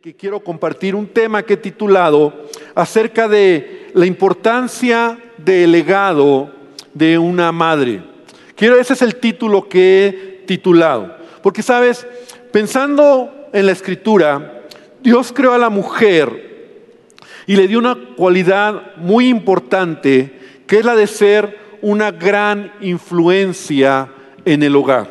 que quiero compartir un tema que he titulado acerca de la importancia del legado de una madre. Quiero, ese es el título que he titulado. Porque, sabes, pensando en la escritura, Dios creó a la mujer y le dio una cualidad muy importante, que es la de ser una gran influencia en el hogar.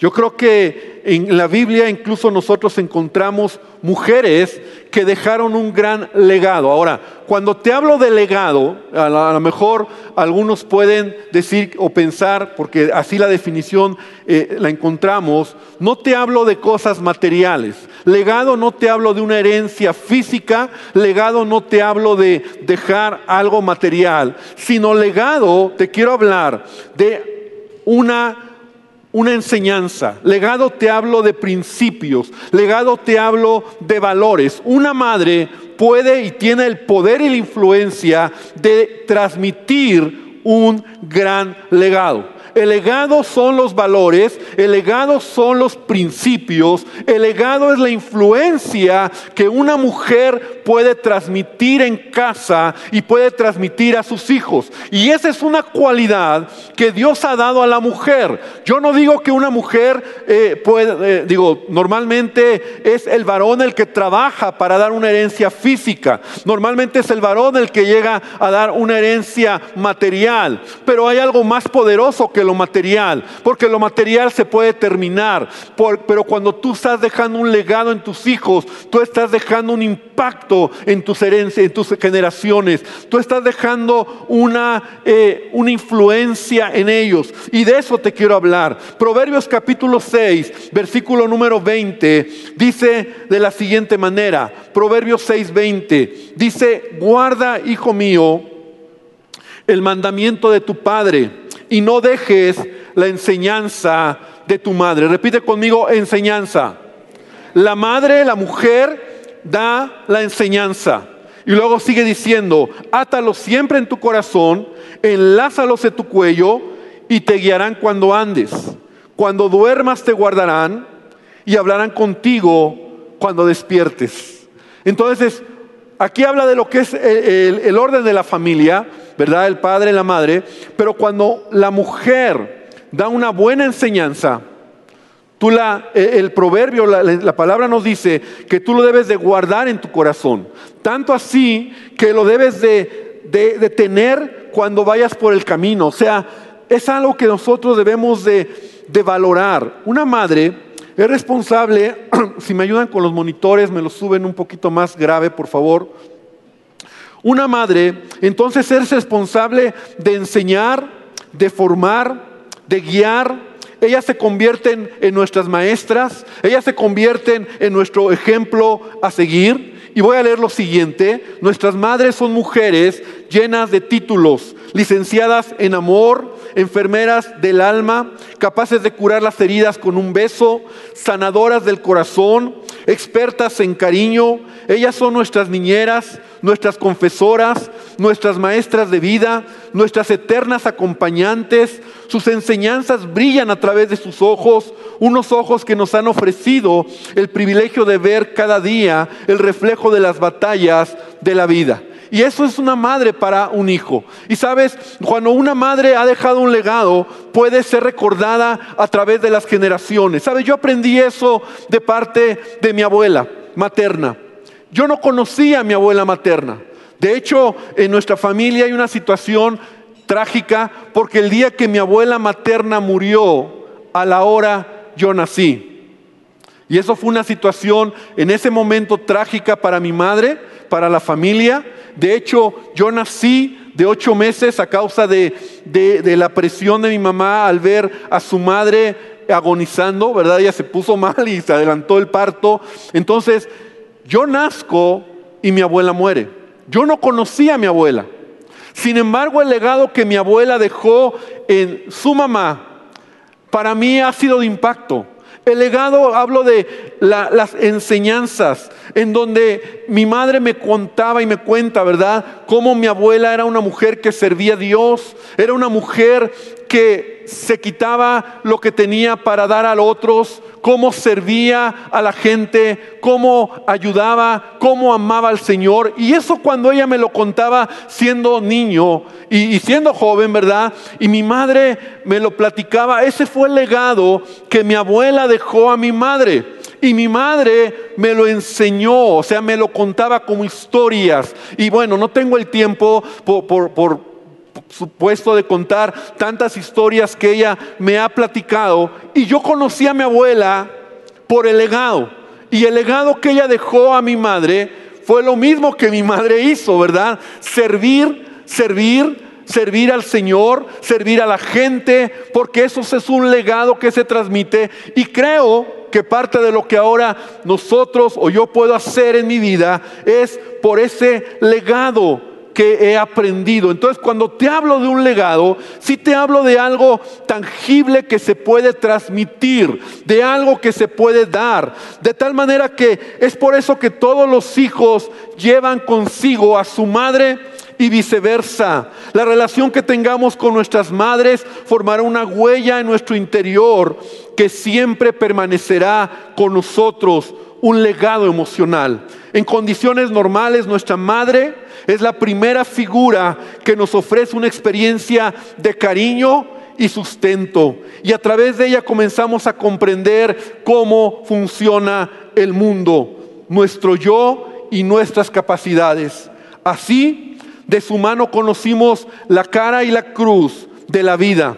Yo creo que en la Biblia incluso nosotros encontramos mujeres que dejaron un gran legado. Ahora, cuando te hablo de legado, a lo mejor algunos pueden decir o pensar, porque así la definición eh, la encontramos, no te hablo de cosas materiales. Legado no te hablo de una herencia física, legado no te hablo de dejar algo material, sino legado te quiero hablar de una una enseñanza. Legado te hablo de principios. Legado te hablo de valores. Una madre puede y tiene el poder y la influencia de transmitir un gran legado. El legado son los valores, el legado son los principios, el legado es la influencia que una mujer puede transmitir en casa y puede transmitir a sus hijos. Y esa es una cualidad que Dios ha dado a la mujer. Yo no digo que una mujer eh, puede, eh, digo, normalmente es el varón el que trabaja para dar una herencia física. Normalmente es el varón el que llega a dar una herencia material. Pero hay algo más poderoso que lo material, porque lo material se puede terminar, pero cuando tú estás dejando un legado en tus hijos, tú estás dejando un impacto en tus herencias, en tus generaciones, tú estás dejando una, eh, una influencia en ellos. Y de eso te quiero hablar. Proverbios capítulo 6, versículo número 20, dice de la siguiente manera, Proverbios 6, 20, dice, guarda, hijo mío, el mandamiento de tu padre y no dejes la enseñanza de tu madre. Repite conmigo, enseñanza. La madre, la mujer, da la enseñanza. Y luego sigue diciendo, átalos siempre en tu corazón, enlázalos en tu cuello y te guiarán cuando andes. Cuando duermas te guardarán y hablarán contigo cuando despiertes. Entonces, aquí habla de lo que es el, el orden de la familia ¿verdad? El padre y la madre. Pero cuando la mujer da una buena enseñanza, tú la, e, el proverbio, la, palabra nos dice que tú lo debes de guardar en tu corazón. Tanto así que lo debes de, de, tener cuando vayas por el camino. O sea, es algo que nosotros debemos de, de valorar. Una madre es responsable, si me ayudan con los monitores, me lo suben un poquito más grave, por favor una madre entonces es responsable de enseñar, de formar, de guiar. Ellas se convierten en nuestras maestras, ellas se convierten en nuestro ejemplo a seguir. Y voy a leer lo siguiente, nuestras madres son mujeres llenas de títulos, licenciadas en amor, enfermeras del alma, capaces de curar las heridas con un beso, sanadoras del corazón, expertas en cariño. Ellas son nuestras niñeras, nuestras confesoras, nuestras maestras de vida, nuestras eternas acompañantes. Sus enseñanzas brillan a través de sus ojos, unos ojos que nos han ofrecido el privilegio de ver cada día el reflejo de las batallas de la vida. Y eso es una madre para un hijo. Y sabes, cuando una madre ha dejado un legado, puede ser recordada a través de las generaciones. Sabes, yo aprendí eso de parte de mi abuela materna. Yo no conocía a mi abuela materna. De hecho, en nuestra familia hay una situación trágica porque el día que mi abuela materna murió, a la hora yo nací. Y eso fue una situación en ese momento trágica para mi madre, para la familia. De hecho, yo nací de ocho meses a causa de, la presión de mi mamá al ver a su madre agonizando, ¿verdad? Ella se puso mal y se adelantó el parto. Entonces, yo nazco y mi abuela muere. Yo no conocía a mi abuela. Sin embargo, el legado que mi abuela dejó en su mamá, para mí ha sido de impacto. El legado, hablo de las enseñanzas, en donde mi madre me contaba y me cuenta, ¿verdad? Cómo mi abuela era una mujer que servía a Dios, era una mujer que se quitaba lo que tenía para dar a otros, cómo servía a la gente, cómo ayudaba, cómo amaba al Señor. Y eso cuando ella me lo contaba siendo niño y, siendo joven, ¿verdad? Y mi madre me lo platicaba, ese fue el legado que mi abuela dejó a mi madre. Y mi madre me lo enseñó, o sea, me lo contaba como historias. Y bueno, no tengo el tiempo por, por, por supuesto de contar tantas historias que ella me ha platicado. Y yo conocí a mi abuela por el legado. Y el legado que ella dejó a mi madre fue lo mismo que mi madre hizo, ¿verdad? Servir, servir, servir al Señor, servir a la gente, porque eso es un legado que se transmite. Y creo que parte de lo que ahora nosotros o yo puedo hacer en mi vida es por ese legado que he aprendido. Entonces, cuando te hablo de un legado, sí te hablo de algo tangible que se puede transmitir, de algo que se puede dar. De tal manera que es por eso que todos los hijos llevan consigo a su madre y viceversa. La relación que tengamos con nuestras madres formará una huella en nuestro interior que siempre permanecerá con nosotros, un legado emocional. En condiciones normales, nuestra madre es la primera figura que nos ofrece una experiencia de cariño y sustento. Y a través de ella comenzamos a comprender cómo funciona el mundo, nuestro yo y nuestras capacidades. Así, de su mano conocimos la cara y la cruz de la vida,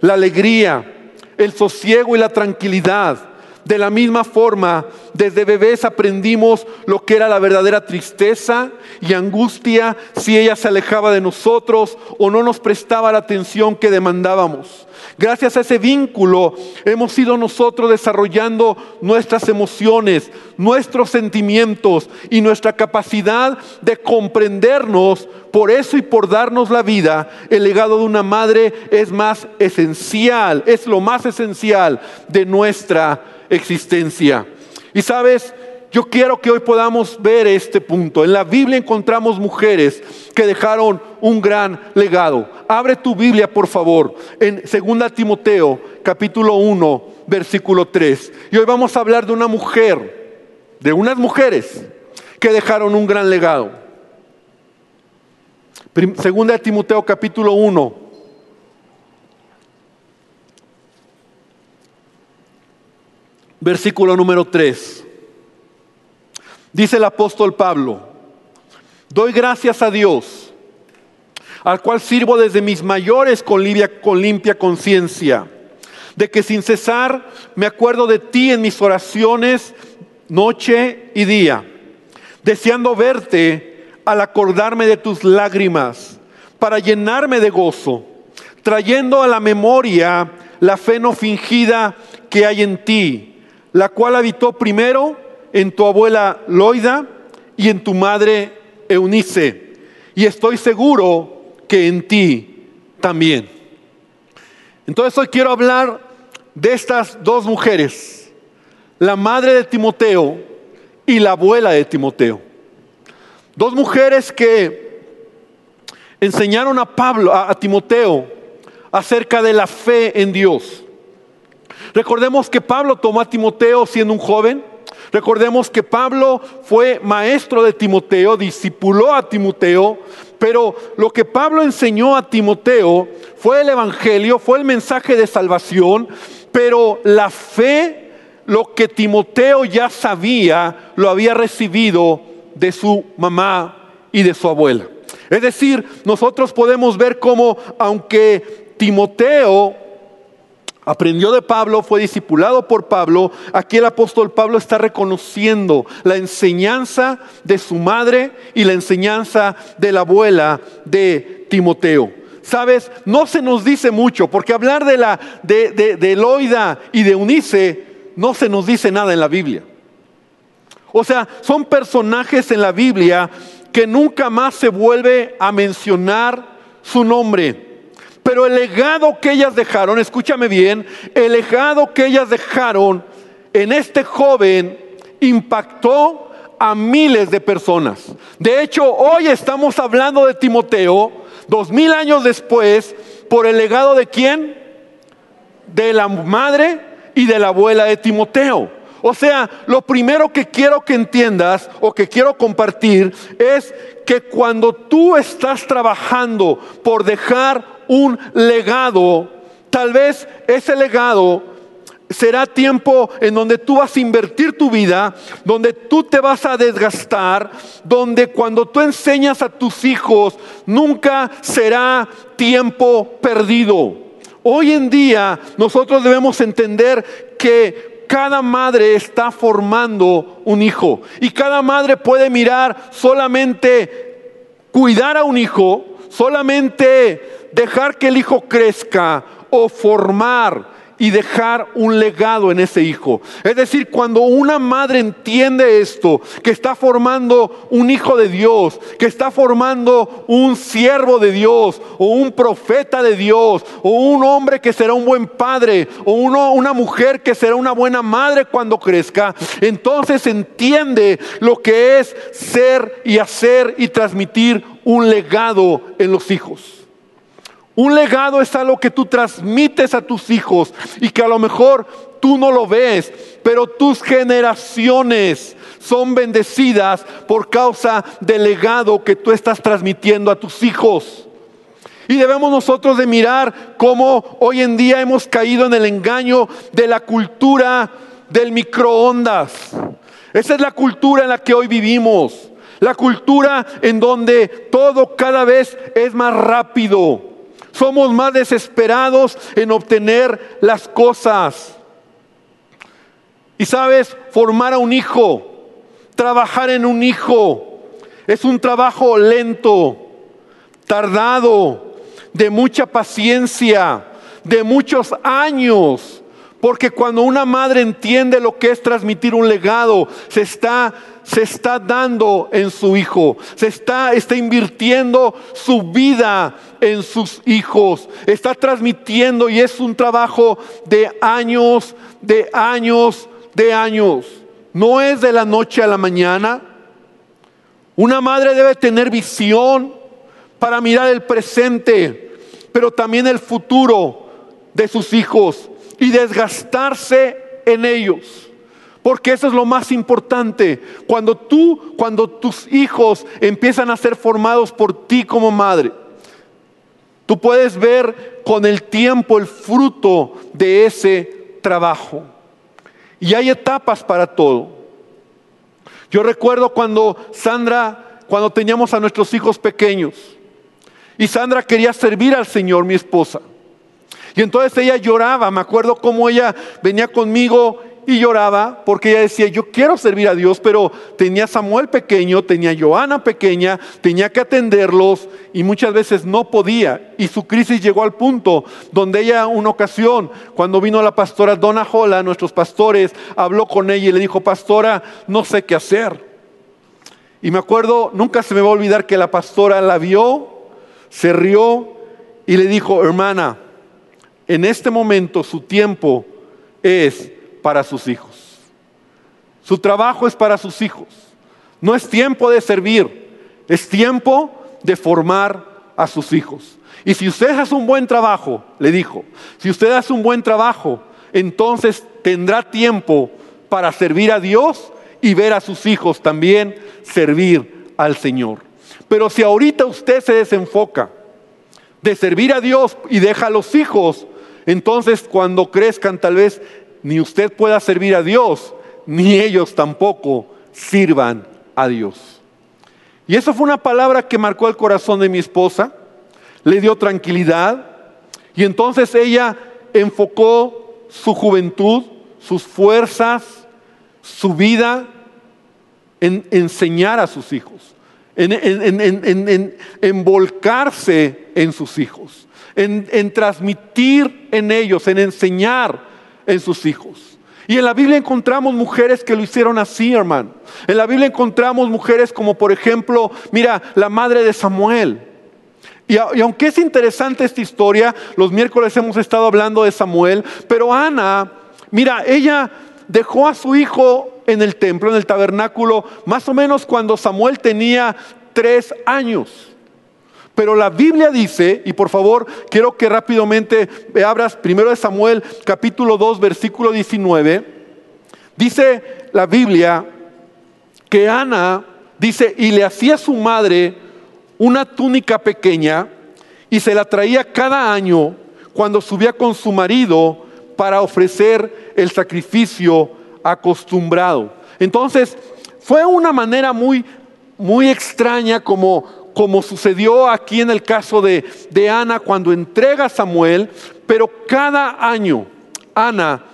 la alegría, el sosiego y la tranquilidad de la misma forma, desde bebés aprendimos lo que era la verdadera tristeza y angustia si ella se alejaba de nosotros o no nos prestaba la atención que demandábamos. Gracias a ese vínculo hemos ido nosotros desarrollando nuestras emociones, nuestros sentimientos y nuestra capacidad de comprendernos. Por eso y por darnos la vida, el legado de una madre es más esencial, es lo más esencial de nuestra existencia. Y sabes, yo quiero que hoy podamos ver este punto. En la Biblia encontramos mujeres que dejaron un gran legado. Abre tu Biblia, por favor, en 2 Timoteo, capítulo 1, versículo 3. Y hoy vamos a hablar de una mujer, de unas mujeres que dejaron un gran legado. Segunda Timoteo capítulo 1, versículo número 3. Dice el apóstol Pablo, doy gracias a Dios, al cual sirvo desde mis mayores con con limpia conciencia, de que sin cesar me acuerdo de ti en mis oraciones noche y día, deseando verte al acordarme de tus lágrimas, para llenarme de gozo, trayendo a la memoria la fe no fingida que hay en ti la cual habitó primero en tu abuela Loida y en tu madre Eunice, y estoy seguro que en ti también. Entonces hoy quiero hablar de estas dos mujeres, la madre de Timoteo y la abuela de Timoteo. Dos mujeres que enseñaron a Pablo, a, Timoteo, acerca de la fe en Dios. Recordemos que Pablo tomó a Timoteo siendo un joven. Recordemos que Pablo fue maestro de Timoteo, discipuló a Timoteo, pero lo que Pablo enseñó a Timoteo fue el Evangelio, fue el mensaje de salvación, pero la fe, lo que Timoteo ya sabía, lo había recibido de su mamá y de su abuela. Es decir, nosotros podemos ver cómo aunque Timoteo aprendió de Pablo, fue discipulado por Pablo, aquí el apóstol Pablo está reconociendo la enseñanza de su madre y la enseñanza de la abuela de Timoteo. Sabes, no se nos dice mucho, porque hablar de la de, de, Eloida y de Unice no se nos dice nada en la Biblia. O sea, son personajes en la Biblia que nunca más se vuelve a mencionar su nombre. Pero el legado que ellas dejaron, escúchame bien, el legado que ellas dejaron en este joven impactó a miles de personas. De hecho, hoy estamos hablando de Timoteo, dos mil años después, por el legado de quién? de la madre y de la abuela de Timoteo. O sea, lo primero que quiero que entiendas o que quiero compartir es que cuando tú estás trabajando por dejar un legado, tal vez ese legado será tiempo en donde tú vas a invertir tu vida, donde tú te vas a desgastar, donde cuando tú enseñas a tus hijos nunca será tiempo perdido. Hoy en día nosotros debemos entender que cada madre está formando un hijo y cada madre puede mirar solamente cuidar a un hijo, solamente dejar que el hijo crezca o formar y dejar un legado en ese hijo. Es decir, cuando una madre entiende esto, que está formando un hijo de Dios, que está formando un siervo de Dios, o un profeta de Dios, o un hombre que será un buen padre, o una mujer que será una buena madre cuando crezca, entonces entiende lo que es ser y hacer y transmitir un legado en los hijos. Un legado es algo que tú transmites a tus hijos y que a lo mejor tú no lo ves, pero tus generaciones son bendecidas por causa del legado que tú estás transmitiendo a tus hijos. Y debemos nosotros de mirar cómo hoy en día hemos caído en el engaño de la cultura del microondas. Esa es la cultura en la que hoy vivimos. La cultura en donde todo cada vez es más rápido. Somos más desesperados en obtener las cosas. Y sabes, formar a un hijo, trabajar en un hijo, es un trabajo lento, tardado, de mucha paciencia, de muchos años. Porque cuando una madre entiende lo que es transmitir un legado, se está se está dando en su hijo, se está, está invirtiendo su vida en sus hijos, está transmitiendo y es un trabajo de años, de años, de años. No es de la noche a la mañana. Una madre debe tener visión para mirar el presente, pero también el futuro de sus hijos y desgastarse en ellos. Porque eso es lo más importante. Cuando tú, cuando tus hijos empiezan a ser formados por ti como madre, tú puedes ver con el tiempo el fruto de ese trabajo. Y hay etapas para todo. Yo recuerdo cuando Sandra, cuando teníamos a nuestros hijos pequeños, y Sandra quería servir al Señor, mi esposa. Y entonces ella lloraba, me acuerdo cómo ella venía conmigo y lloraba porque ella decía, yo quiero servir a Dios, pero tenía Samuel pequeño, tenía Joana pequeña, tenía que atenderlos y muchas veces no podía. Y su crisis llegó al punto donde ella una ocasión, cuando vino la pastora Donna Jola, nuestros pastores, habló con ella y le dijo, pastora, no sé qué hacer. Y me acuerdo, nunca se me va a olvidar que la pastora la vio, se rió y le dijo, hermana, en este momento su tiempo es para sus hijos. Su trabajo es para sus hijos. No es tiempo de servir, es tiempo de formar a sus hijos. Y si usted hace un buen trabajo, le dijo, si usted hace un buen trabajo, entonces tendrá tiempo para servir a Dios y ver a sus hijos también servir al Señor. Pero si ahorita usted se desenfoca de servir a Dios y deja a los hijos, entonces cuando crezcan tal vez ni usted pueda servir a Dios, ni ellos tampoco sirvan a Dios. Y eso fue una palabra que marcó el corazón de mi esposa, le dio tranquilidad y entonces ella enfocó su juventud, sus fuerzas, su vida en enseñar a sus hijos, en, en, volcarse en sus hijos, en transmitir en ellos, en enseñar en sus hijos. Y en la Biblia encontramos mujeres que lo hicieron así, hermano. En la Biblia encontramos mujeres como por ejemplo, mira, la madre de Samuel. Y, aunque es interesante esta historia, los miércoles hemos estado hablando de Samuel, pero Ana, mira, ella dejó a su hijo en el templo, en el tabernáculo, más o menos cuando Samuel tenía tres años. Pero la Biblia dice, y por favor quiero que rápidamente abras primero de Samuel capítulo 2 versículo 19, dice la Biblia que Ana, dice, y le hacía a su madre una túnica pequeña y se la traía cada año cuando subía con su marido para ofrecer el sacrificio acostumbrado. Entonces, fue una manera muy, muy extraña como, como sucedió aquí en el caso de, de Ana cuando entrega a Samuel, pero cada año Ana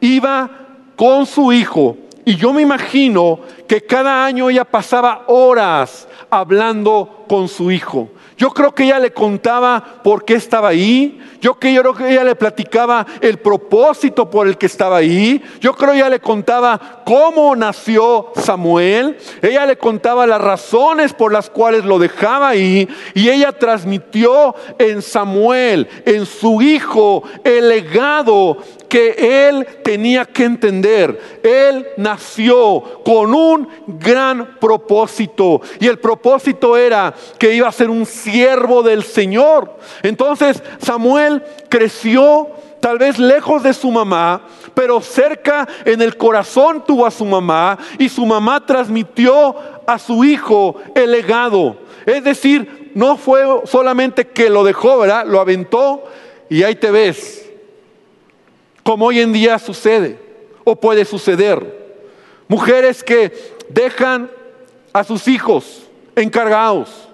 iba con su hijo y yo me imagino que cada año ella pasaba horas hablando con su hijo. Yo creo que ella le contaba por qué estaba ahí. Yo creo que ella le platicaba el propósito por el que estaba ahí. Yo creo que ella le contaba cómo nació Samuel. Ella le contaba las razones por las cuales lo dejaba ahí. Y ella transmitió en Samuel, en su hijo, el legado que él tenía que entender. Él nació con un gran propósito. Y el propósito era que iba a ser un siervo del Señor. Entonces Samuel creció tal vez lejos de su mamá, pero cerca en el corazón tuvo a su mamá y su mamá transmitió a su hijo el legado. Es decir, no fue solamente que lo dejó, ¿verdad? Lo aventó y ahí te ves. Como hoy en día sucede o puede suceder. Mujeres que dejan a sus hijos encargados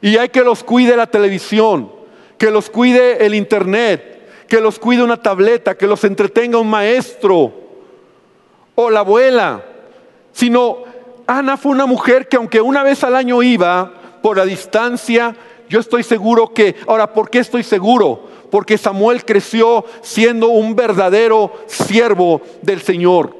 y hay que los cuide la televisión, que los cuide el internet, que los cuide una tableta, que los entretenga un maestro o la abuela. Sino Ana fue una mujer que aunque una vez al año iba por la distancia, yo estoy seguro que, ahora, ¿por qué estoy seguro? Porque Samuel creció siendo un verdadero siervo del Señor.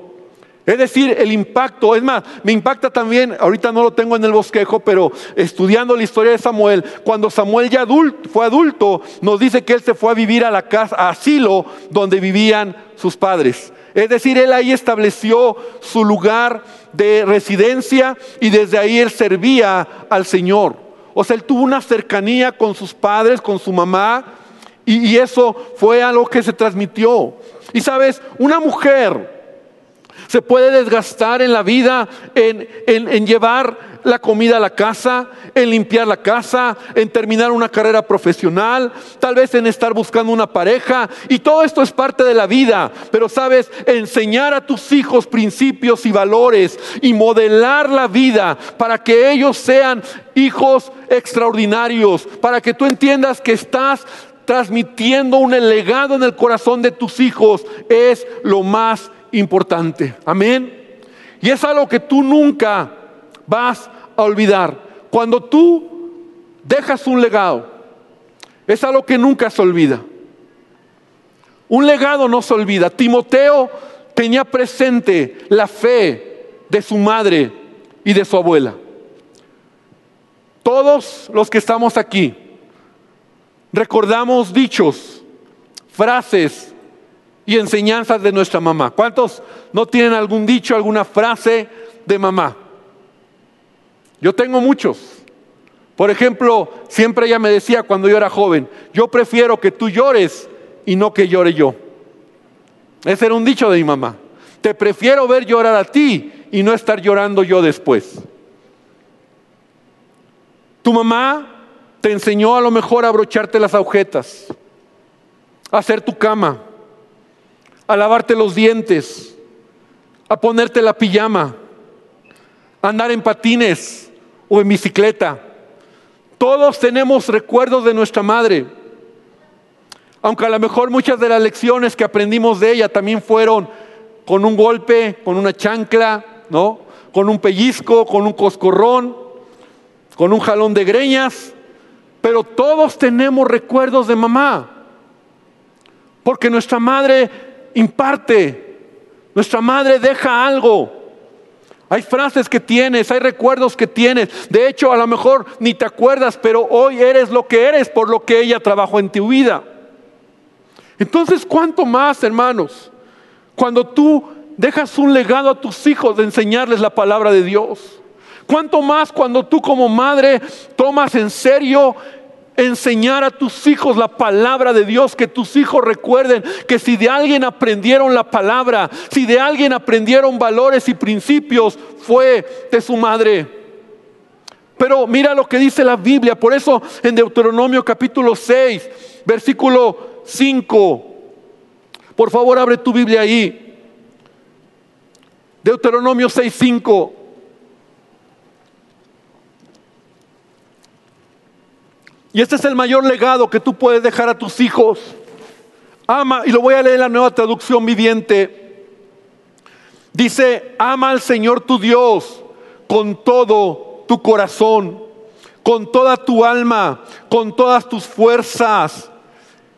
Es decir, el impacto, es más, me impacta también, ahorita no lo tengo en el bosquejo, pero estudiando la historia de Samuel, cuando Samuel ya fue adulto, nos dice que él se fue a vivir a la casa, a asilo, donde vivían sus padres. Es decir, él ahí estableció su lugar de residencia y desde ahí él servía al Señor. O sea, él tuvo una cercanía con sus padres, con su mamá, y, eso fue algo que se transmitió. Y sabes, una mujer se puede desgastar en la vida, en, llevar la comida a la casa, en limpiar la casa, en terminar una carrera profesional, tal vez en estar buscando una pareja. Y todo esto es parte de la vida. Pero sabes, enseñar a tus hijos principios y valores y modelar la vida para que ellos sean hijos extraordinarios, para que tú entiendas que estás transmitiendo un legado en el corazón de tus hijos, es lo más importante. Amén. Y es algo que tú nunca vas a olvidar. Cuando tú dejas un legado, es algo que nunca se olvida. Un legado no se olvida. Timoteo tenía presente la fe de su madre y de su abuela. Todos los que estamos aquí recordamos dichos, frases y enseñanzas de nuestra mamá. ¿Cuántos no tienen algún dicho, alguna frase de mamá? Yo tengo muchos. Por ejemplo, siempre ella me decía cuando yo era joven, yo prefiero que tú llores y no que llore yo. Ese era un dicho de mi mamá. Te prefiero ver llorar a ti y no estar llorando yo después. Tu mamá te enseñó a lo mejor a abrocharte las agujetas, a hacer tu cama, a lavarte los dientes, a ponerte la pijama, a andar en patines o en bicicleta. Todos tenemos recuerdos de nuestra madre. Aunque a lo mejor muchas de las lecciones que aprendimos de ella también fueron con un golpe, con una chancla, ¿no? Con un pellizco, con un coscorrón, con un jalón de greñas. Pero todos tenemos recuerdos de mamá. Porque nuestra madre imparte. Nuestra madre deja algo. Hay frases que tienes, hay recuerdos que tienes. De hecho, a lo mejor ni te acuerdas, pero hoy eres lo que eres por lo que ella trabajó en tu vida. Entonces, ¿cuánto más, hermanos? Cuando tú dejas un legado a tus hijos de enseñarles la palabra de Dios. ¿Cuánto más cuando tú como madre tomas en serio enseñar a tus hijos la palabra de Dios, que tus hijos recuerden que si de alguien aprendieron la palabra, si de alguien aprendieron valores y principios, fue de su madre. Pero mira lo que dice la Biblia, por eso en Deuteronomio capítulo 6, versículo 5, por favor abre tu Biblia ahí. Deuteronomio 6, 5. Y este es el mayor legado que tú puedes dejar a tus hijos. Ama, y lo voy a leer en la nueva traducción viviente. Dice, ama al Señor tu Dios con todo tu corazón, con toda tu alma, con todas tus fuerzas.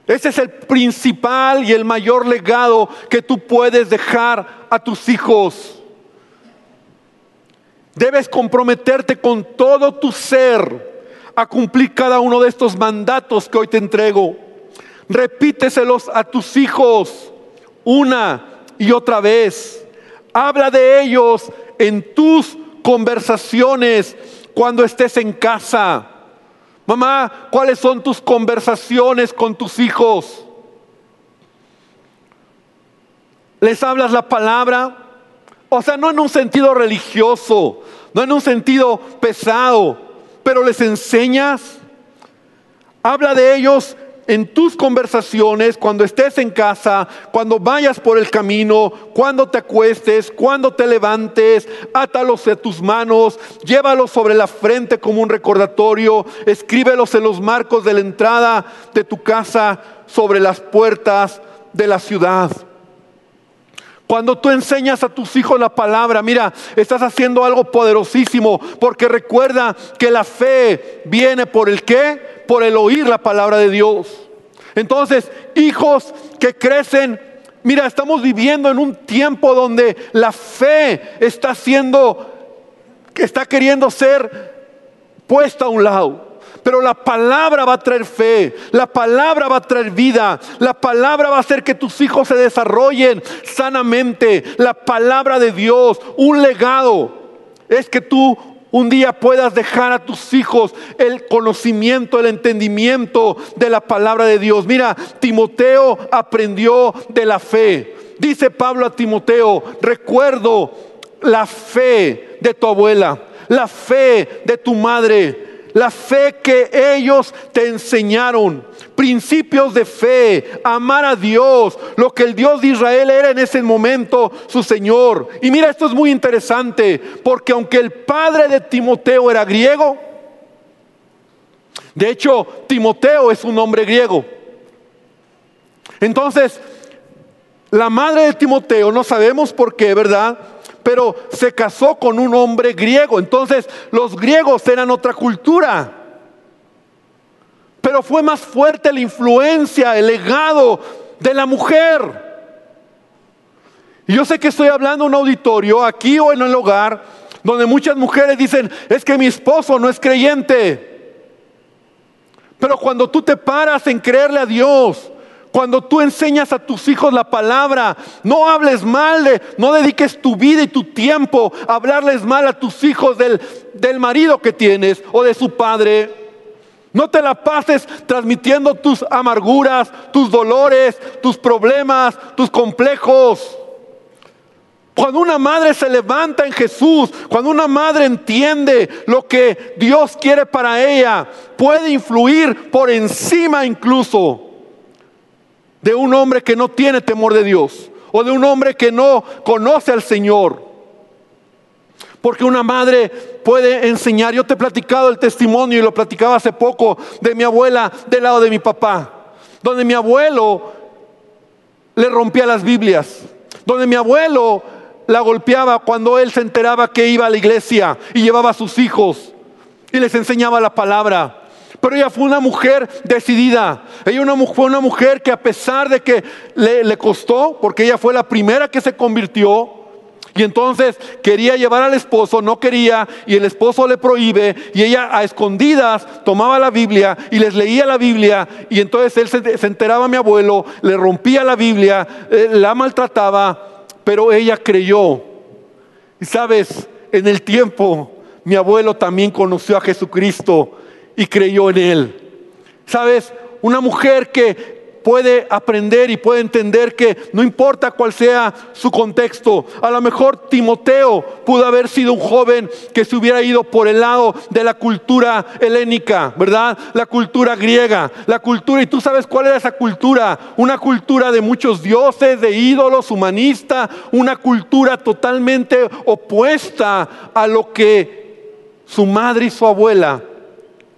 Ese es el principal y el mayor legado que tú puedes dejar a tus hijos. Debes comprometerte con todo tu ser a cumplir cada uno de estos mandatos que hoy te entrego. Repíteselos a tus hijos una y otra vez. Habla de ellos en tus conversaciones cuando estés en casa. Mamá, ¿cuáles son tus conversaciones con tus hijos? ¿Les hablas la palabra? O sea, no en un sentido religioso, no en un sentido pesado, pero les enseñas. Habla de ellos en tus conversaciones, cuando estés en casa, cuando vayas por el camino, cuando te acuestes, cuando te levantes, átalos a tus manos, llévalos sobre la frente como un recordatorio, escríbelos en los marcos de la entrada de tu casa, sobre las puertas de la ciudad. Cuando tú enseñas a tus hijos la palabra, mira, estás haciendo algo poderosísimo, porque recuerda que la fe viene por el qué? Por el oír la palabra de Dios. Entonces, hijos que crecen, mira, estamos viviendo en un tiempo donde la fe está siendo, está queriendo ser puesta a un lado. Pero la palabra va a traer fe, la palabra va a traer vida, la palabra va a hacer que tus hijos se desarrollen sanamente. La palabra de Dios, un legado, es que tú un día puedas dejar a tus hijos el conocimiento, el entendimiento de la palabra de Dios. Mira, Timoteo aprendió de la fe. Dice Pablo a Timoteo, recuerdo la fe de tu abuela, la fe de tu madre, la fe que ellos te enseñaron, principios de fe, amar a Dios, lo que el Dios de Israel era en ese momento su Señor. Y mira, esto es muy interesante, porque aunque el padre de Timoteo era griego, de hecho, Timoteo es un nombre griego. Entonces, la madre de Timoteo, no sabemos por qué, ¿verdad? Pero se casó con un hombre griego. Entonces los griegos eran otra cultura. Pero fue más fuerte la influencia, el legado de la mujer. Y yo sé que estoy hablando en un auditorio, aquí o en el hogar, donde muchas mujeres dicen, es que mi esposo no es creyente. Pero cuando tú te paras en creerle a Dios, cuando tú enseñas a tus hijos la palabra, no hables mal de, no dediques tu vida y tu tiempo a hablarles mal a tus hijos del, del marido que tienes o de su padre. No te la pases transmitiendo tus amarguras, tus dolores, tus problemas, tus complejos. Cuando una madre se levanta en Jesús, cuando una madre entiende lo que Dios quiere para ella, puede influir por encima incluso de un hombre que no tiene temor de Dios o de un hombre que no conoce al Señor. Porque una madre puede enseñar. Yo te he platicado el testimonio y lo platicaba hace poco de mi abuela del lado de mi papá, donde mi abuelo le rompía las Biblias, donde mi abuelo la golpeaba cuando él se enteraba que iba a la iglesia y llevaba a sus hijos y les enseñaba la palabra. Pero ella fue una mujer decidida. Ella fue una mujer que a pesar de que le, le costó, porque ella fue la primera que se convirtió, y entonces quería llevar al esposo, no quería, y el esposo le prohíbe, y ella a escondidas tomaba la Biblia y les leía la Biblia, y entonces él se, enteraba a mi abuelo, le rompía la Biblia, eh, la maltrataba, pero ella creyó. Y sabes, en el tiempo mi abuelo también conoció a Jesucristo y creyó en Él. ¿Sabes? Una mujer que puede aprender y puede entender que no importa cuál sea su contexto, a lo mejor Timoteo pudo haber sido un joven que se hubiera ido por el lado de la cultura helénica, ¿verdad? La cultura griega, la cultura, y tú sabes cuál era esa cultura, una cultura de muchos dioses, de ídolos, humanista, una cultura totalmente opuesta a lo que su madre y su abuela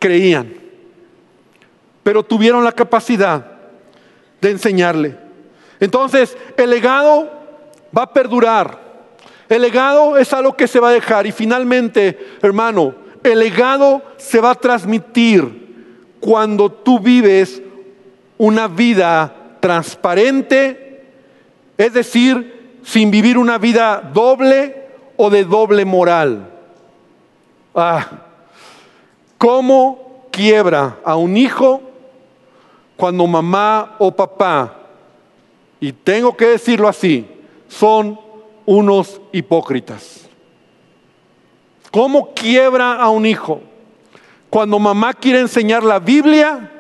creían. Pero tuvieron la capacidad de enseñarle. Entonces, el legado va a perdurar. El legado es algo que se va a dejar. Y finalmente, hermano, el legado se va a transmitir cuando tú vives una vida transparente, es decir, sin vivir una vida doble o de doble moral. Ah, ¿cómo quiebra a un hijo cuando mamá o papá, y tengo que decirlo así, son unos hipócritas. ¿Cómo quiebra a un hijo? Cuando mamá quiere enseñar la Biblia,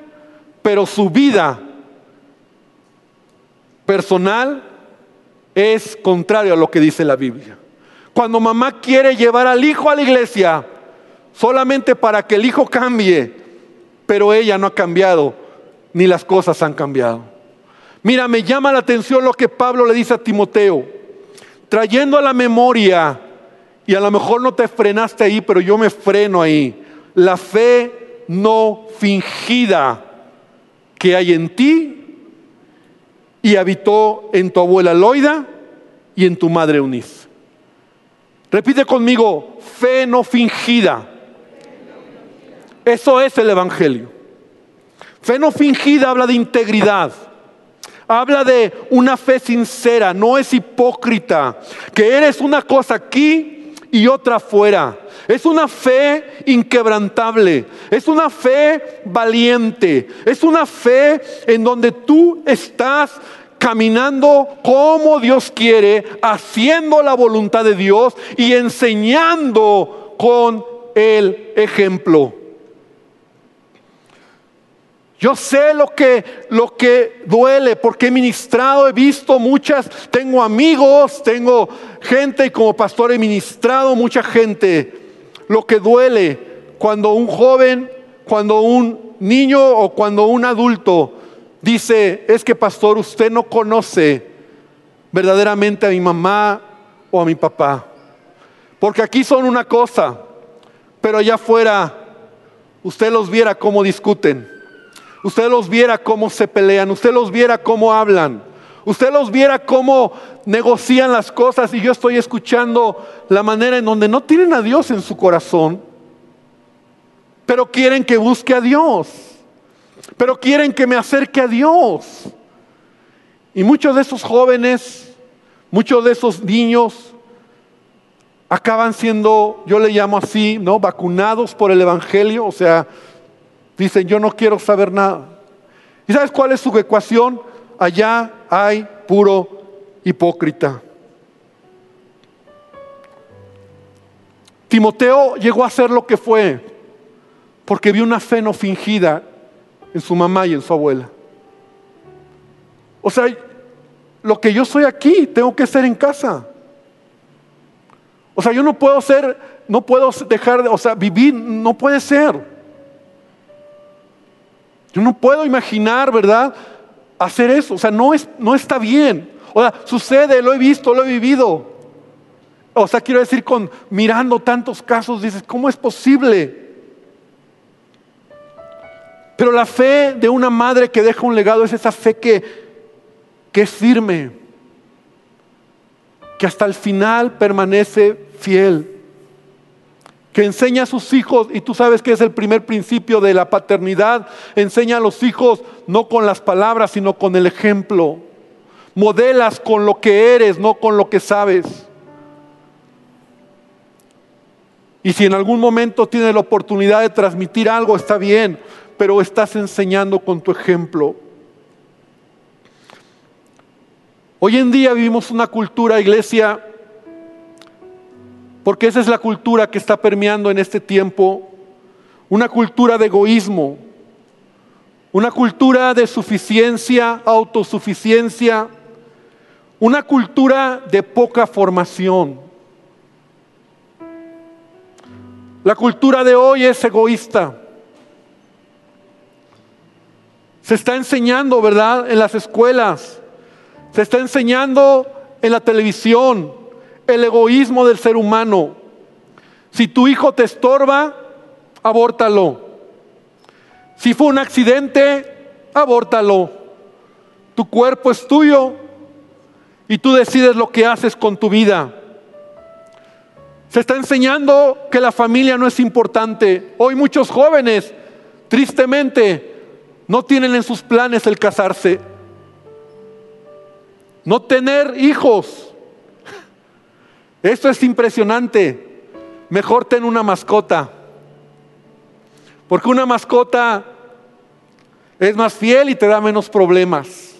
pero su vida personal es contrario a lo que dice la Biblia. Cuando mamá quiere llevar al hijo a la iglesia solamente para que el hijo cambie, pero ella no ha cambiado ni las cosas han cambiado. Mira, me llama la atención lo que Pablo le dice a Timoteo, trayendo a la memoria, y a lo mejor no te frenaste ahí, pero yo me freno ahí, la fe no fingida que hay en ti y habitó en tu abuela Loida y en tu madre Eunice. Repite conmigo, fe no fingida. Eso es el Evangelio. Fe no fingida habla de integridad. Habla de una fe sincera, no es hipócrita, que eres una cosa aquí y otra afuera. Es una fe inquebrantable, es una fe valiente, es una fe en donde tú estás caminando como Dios quiere, haciendo la voluntad de Dios y enseñando con el ejemplo. Yo sé lo que, lo que duele porque he ministrado, he visto muchas, tengo amigos, tengo gente y como pastor he ministrado mucha gente. Lo que duele cuando un joven, cuando un niño o cuando un adulto dice, es que pastor, usted no conoce verdaderamente a mi mamá o a mi papá. Porque aquí son una cosa, pero allá afuera usted los viera cómo discuten usted los viera cómo se pelean, usted los viera cómo hablan, usted los viera cómo negocian las cosas y yo estoy escuchando la manera en donde no tienen a Dios en su corazón, pero quieren que busque a Dios, pero quieren que me acerque a Dios. Y muchos de esos jóvenes, muchos de esos niños, acaban siendo, yo le llamo así, ¿no? Vacunados por el Evangelio, o sea, Dicen, yo no quiero saber nada. ¿Y sabes cuál es su ecuación? Allá hay puro hipócrita. Timoteo llegó a ser lo que fue porque vio una fe no fingida en su mamá y en su abuela. O sea, lo que yo soy aquí, tengo que ser en casa. O sea, yo no puedo ser, no puedo dejar de, o sea, vivir, no puede ser. Yo no puedo imaginar, ¿verdad? Hacer eso. O sea, no, es, no está bien. O sea, sucede, lo he visto, lo he vivido. O sea, quiero decir, con mirando tantos casos, dices, ¿cómo es posible? Pero la fe de una madre que deja un legado es esa fe que, que es firme, que hasta el final permanece fiel que enseña a sus hijos, y tú sabes que es el primer principio de la paternidad, enseña a los hijos no con las palabras, sino con el ejemplo. Modelas con lo que eres, no con lo que sabes. Y si en algún momento tienes la oportunidad de transmitir algo, está bien, pero estás enseñando con tu ejemplo. Hoy en día vivimos una cultura, iglesia, porque esa es la cultura que está permeando en este tiempo, una cultura de egoísmo, una cultura de suficiencia, autosuficiencia, una cultura de poca formación. La cultura de hoy es egoísta. Se está enseñando, ¿verdad? En las escuelas. Se está enseñando en la televisión el egoísmo del ser humano. Si tu hijo te estorba, abórtalo. Si fue un accidente, abórtalo. Tu cuerpo es tuyo y tú decides lo que haces con tu vida. Se está enseñando que la familia no es importante. Hoy muchos jóvenes, tristemente, no tienen en sus planes el casarse. No tener hijos. Esto es impresionante. Mejor ten una mascota. Porque una mascota es más fiel y te da menos problemas.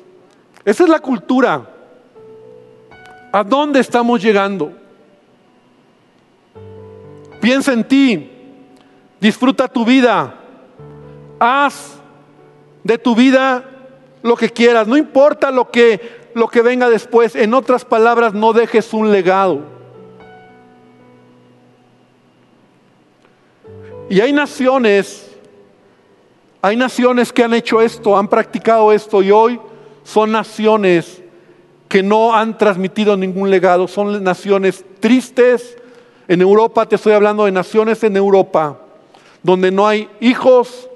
Esa es la cultura. ¿A dónde estamos llegando? Piensa en ti, disfruta tu vida, haz de tu vida lo que quieras, no importa lo que, lo que venga después. En otras palabras, no dejes un legado. Y hay naciones, hay naciones que han hecho esto, han practicado esto y hoy son naciones que no han transmitido ningún legado, son naciones tristes, en Europa, te estoy hablando de naciones en Europa, donde no hay hijos,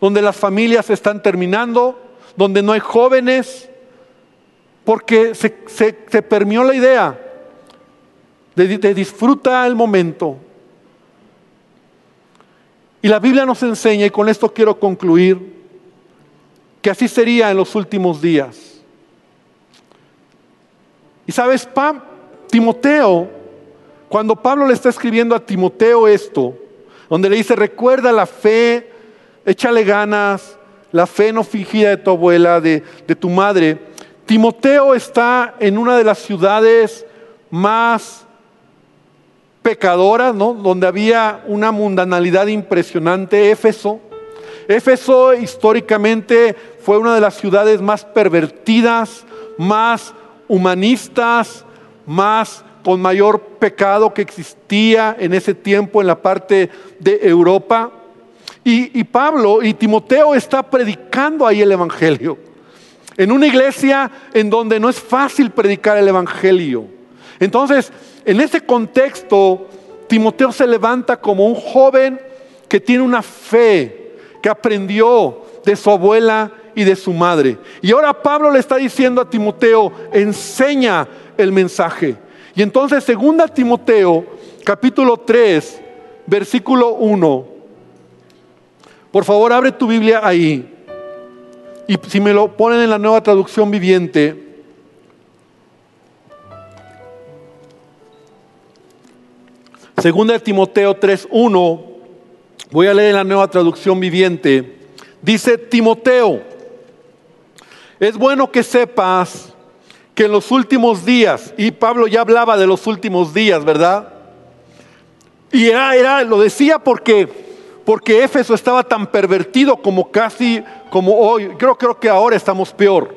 donde las familias se están terminando, donde no hay jóvenes, porque se, se, permeó la idea de, de disfruta el momento. Y la Biblia nos enseña, y con esto quiero concluir, que así sería en los últimos días. Y sabes, Timoteo cuando Pablo le está escribiendo a Timoteo esto, donde le dice, recuerda la fe, échale ganas, la fe no fingida de tu abuela, de tu madre, Timoteo está en una de las ciudades más pecadoras, ¿no? Donde había una mundanalidad impresionante, Éfeso. Éfeso históricamente fue una de las ciudades más pervertidas, más humanistas, más con mayor pecado que existía en ese tiempo en la parte de Europa. Y, Pablo y Timoteo está predicando ahí el Evangelio. En una iglesia en donde no es fácil predicar el Evangelio. Entonces, en ese contexto, Timoteo se levanta como un joven que tiene una fe, que aprendió de su abuela y de su madre. Y ahora Pablo le está diciendo a Timoteo, enseña el mensaje. Y entonces, segunda Timoteo, capítulo 3, versículo 1. Por favor, abre tu Biblia ahí. Y si me lo ponen en la nueva traducción viviente, Segunda de Timoteo 3:1, voy a leer en la nueva traducción viviente. Dice Timoteo, es bueno que sepas que en los últimos días, y Pablo ya hablaba de los últimos días, ¿verdad? Y era, era, lo decía porque, porque Éfeso estaba tan pervertido como casi como hoy. Creo, creo que ahora estamos peor.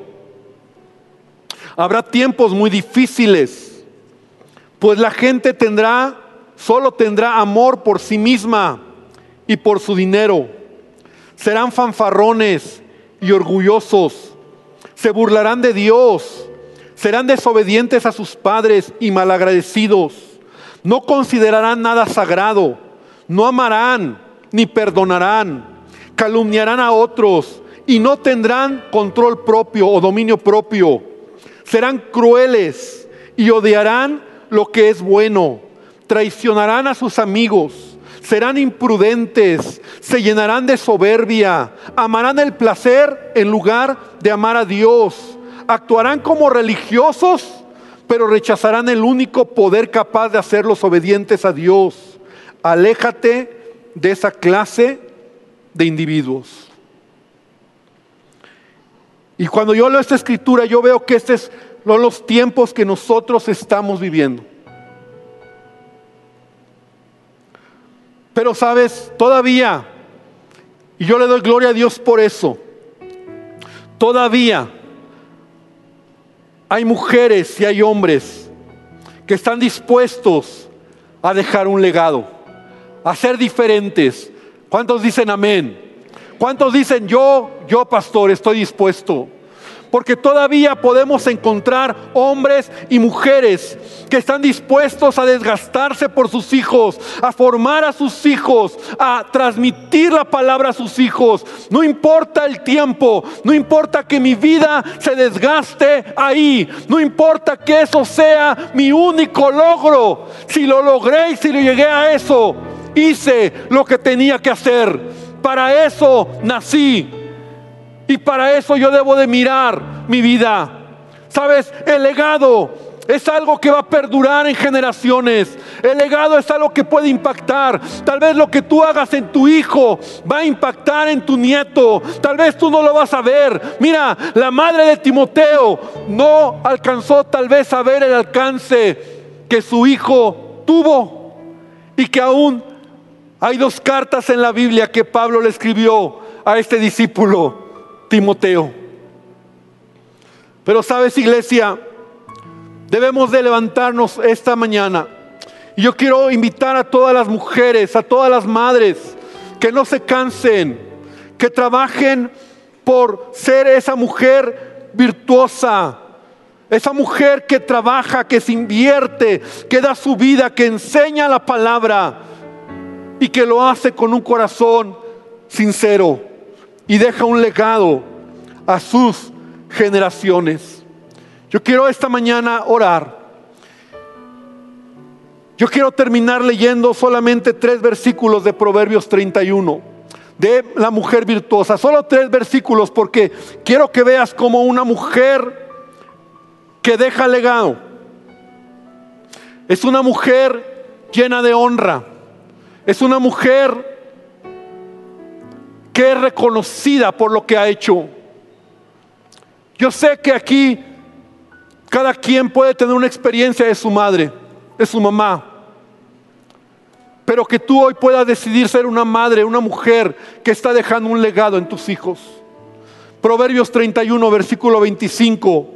Habrá tiempos muy difíciles, pues la gente tendrá, solo tendrá amor por sí misma y por su dinero. Serán fanfarrones y orgullosos. Se burlarán de Dios serán desobedientes a sus padres y malagradecidos. No considerarán nada sagrado. No amarán ni perdonarán. Calumniarán a otros y no tendrán control propio o dominio propio. Serán crueles y odiarán lo que es bueno. Traicionarán a sus amigos. Serán imprudentes. Se llenarán de soberbia. Amarán el placer en lugar de amar a Dios actuarán como religiosos, pero rechazarán el único poder capaz de hacerlos obedientes a Dios. Aléjate de esa clase de individuos. Y cuando yo leo esta escritura, yo veo que estos son los tiempos que nosotros estamos viviendo. Pero sabes, todavía, y yo le doy gloria a Dios por eso, todavía hay mujeres y hay hombres que están dispuestos a dejar un legado, a ser diferentes. ¿Cuántos dicen amén? ¿Cuántos dicen yo, yo pastor, estoy dispuesto? Porque todavía podemos encontrar hombres y mujeres que están dispuestos a desgastarse por sus hijos, a formar a sus hijos, a transmitir la palabra a sus hijos. No importa el tiempo, no importa que mi vida se desgaste ahí, no importa que eso sea mi único logro. Si lo logré y si lo llegué a eso, hice lo que tenía que hacer. Para eso nací. Y para eso yo debo de mirar mi vida. Sabes, el legado es algo que va a perdurar en generaciones. El legado es algo que puede impactar. Tal vez lo que tú hagas en tu hijo va a impactar en tu nieto. Tal vez tú no lo vas a ver. Mira, la madre de Timoteo no alcanzó tal vez a ver el alcance que su hijo tuvo. Y que aún hay dos cartas en la Biblia que Pablo le escribió a este discípulo. Timoteo. Pero sabes, iglesia, debemos de levantarnos esta mañana. Y yo quiero invitar a todas las mujeres, a todas las madres, que no se cansen, que trabajen por ser esa mujer virtuosa, esa mujer que trabaja, que se invierte, que da su vida, que enseña la palabra y que lo hace con un corazón sincero y deja un legado a sus generaciones. Yo quiero esta mañana orar. Yo quiero terminar leyendo solamente tres versículos de Proverbios 31, de la mujer virtuosa. Solo tres versículos porque quiero que veas como una mujer que deja legado. Es una mujer llena de honra. Es una mujer que es reconocida por lo que ha hecho. Yo sé que aquí cada quien puede tener una experiencia de su madre, de su mamá. Pero que tú hoy puedas decidir ser una madre, una mujer que está dejando un legado en tus hijos. Proverbios 31, versículo 25.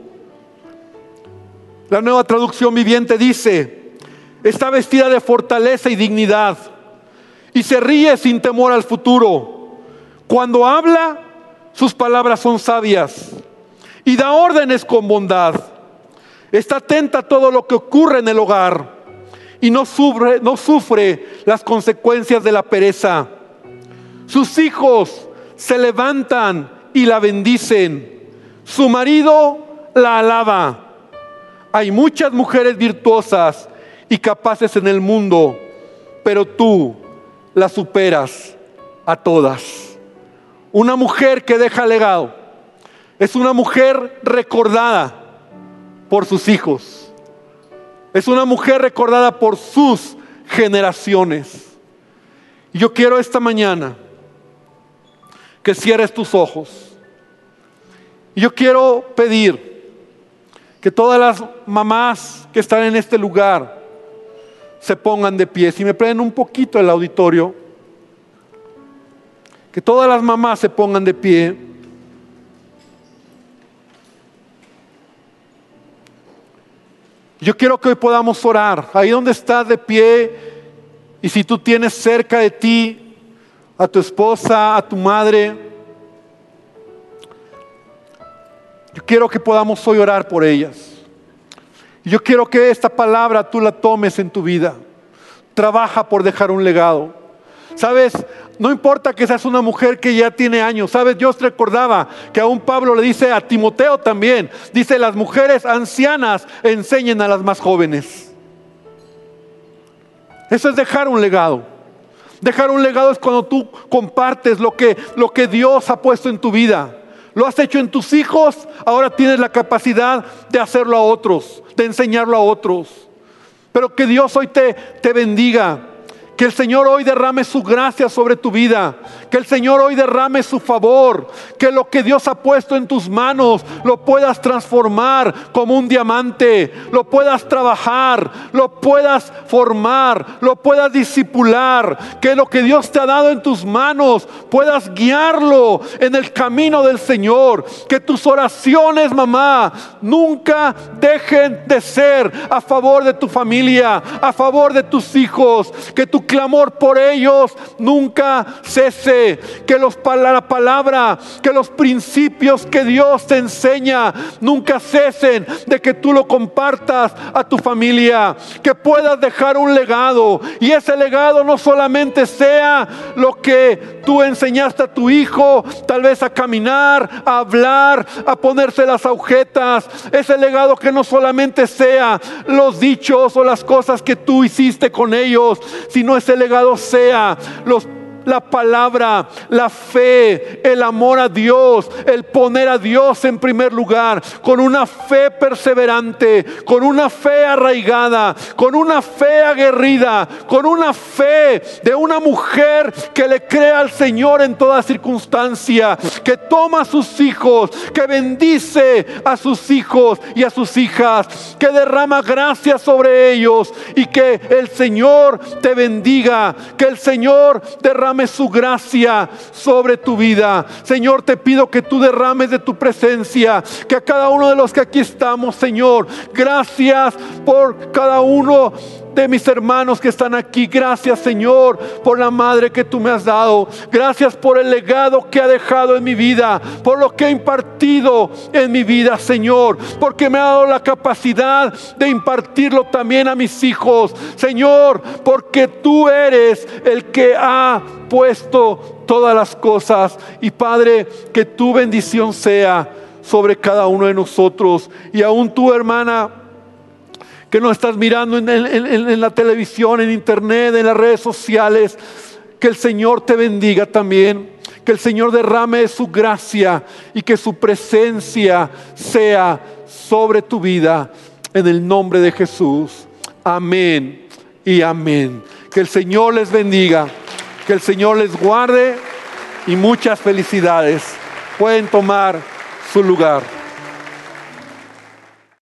La nueva traducción viviente dice, está vestida de fortaleza y dignidad y se ríe sin temor al futuro cuando habla, sus palabras son sabias y da órdenes con bondad. Está atenta a todo lo que ocurre en el hogar y no sufre, las consecuencias de la pereza. Sus hijos se levantan y la bendicen. Su marido la alaba. Hay muchas mujeres virtuosas y capaces en el mundo, pero tú las superas a todas. Una mujer que deja legado es una mujer recordada por sus hijos. Es una mujer recordada por sus generaciones. Y yo quiero esta mañana que cierres tus ojos. Y yo quiero pedir que todas las mamás que están en este lugar se pongan de pie. Si me prenden un poquito el auditorio. Que todas las mamás se pongan de pie. Yo quiero que hoy podamos orar. Ahí donde estás de pie y si tú tienes cerca de ti a tu esposa, a tu madre, yo quiero que podamos hoy orar por ellas. Yo quiero que esta palabra tú la tomes en tu vida. Trabaja por dejar un legado. Sabes, no importa que seas una mujer que ya tiene años. Sabes, Dios recordaba que aún Pablo le dice a Timoteo también, dice, las mujeres ancianas enseñen a las más jóvenes. Eso es dejar un legado. Dejar un legado es cuando tú compartes lo que, lo que Dios ha puesto en tu vida. Lo has hecho en tus hijos, ahora tienes la capacidad de hacerlo a otros, de enseñarlo a otros. Pero que Dios hoy te, te bendiga Que el Señor hoy derrame su gracia sobre tu vida. Que el Señor hoy derrame su favor. Que lo que Dios ha puesto en tus manos lo puedas transformar como un diamante. Lo puedas trabajar. Lo puedas formar. Lo puedas disipular. Que lo que Dios te ha dado en tus manos puedas guiarlo en el camino del Señor. Que tus oraciones, mamá, nunca dejen de ser a favor de tu familia, a favor de tus hijos. Que tu clamor por ellos nunca cese. Que los, la palabra, que los principios que Dios te enseña nunca cesen de que tú lo compartas a tu familia. Que puedas dejar un legado. Y ese legado no solamente sea lo que tú enseñaste a tu hijo, tal vez a caminar, a hablar, a ponerse las agujetas. Ese legado que no solamente sea los dichos o las cosas que tú hiciste con ellos, sino ese legado sea los la palabra, la fe, el amor a Dios, el poner a Dios en primer lugar, con una fe perseverante, con una fe arraigada, con una fe aguerrida, con una fe de una mujer que le crea al Señor en toda circunstancia, que toma a sus hijos, que bendice a sus hijos y a sus hijas, que derrama gracia sobre ellos y que el Señor te bendiga, que el Señor su gracia sobre tu vida. Señor, te pido que tú derrames de tu presencia, que a cada uno de los que aquí estamos, Señor, gracias por cada uno de mis hermanos que están aquí. Gracias Señor por la madre que tú me has dado. Gracias por el legado que ha dejado en mi vida, por lo que ha impartido en mi vida Señor, porque me ha dado la capacidad de impartirlo también a mis hijos. Señor, porque tú eres el que ha puesto todas las cosas. Y Padre, que tu bendición sea sobre cada uno de nosotros. Y aún tu hermana que no estás mirando en, la televisión, en internet, en las redes sociales. Que el Señor te bendiga también. Que el Señor derrame su gracia y que su presencia sea sobre tu vida. En el nombre de Jesús. Amén y amén. Que el Señor les bendiga. Que el Señor les guarde y muchas felicidades. Pueden tomar su lugar.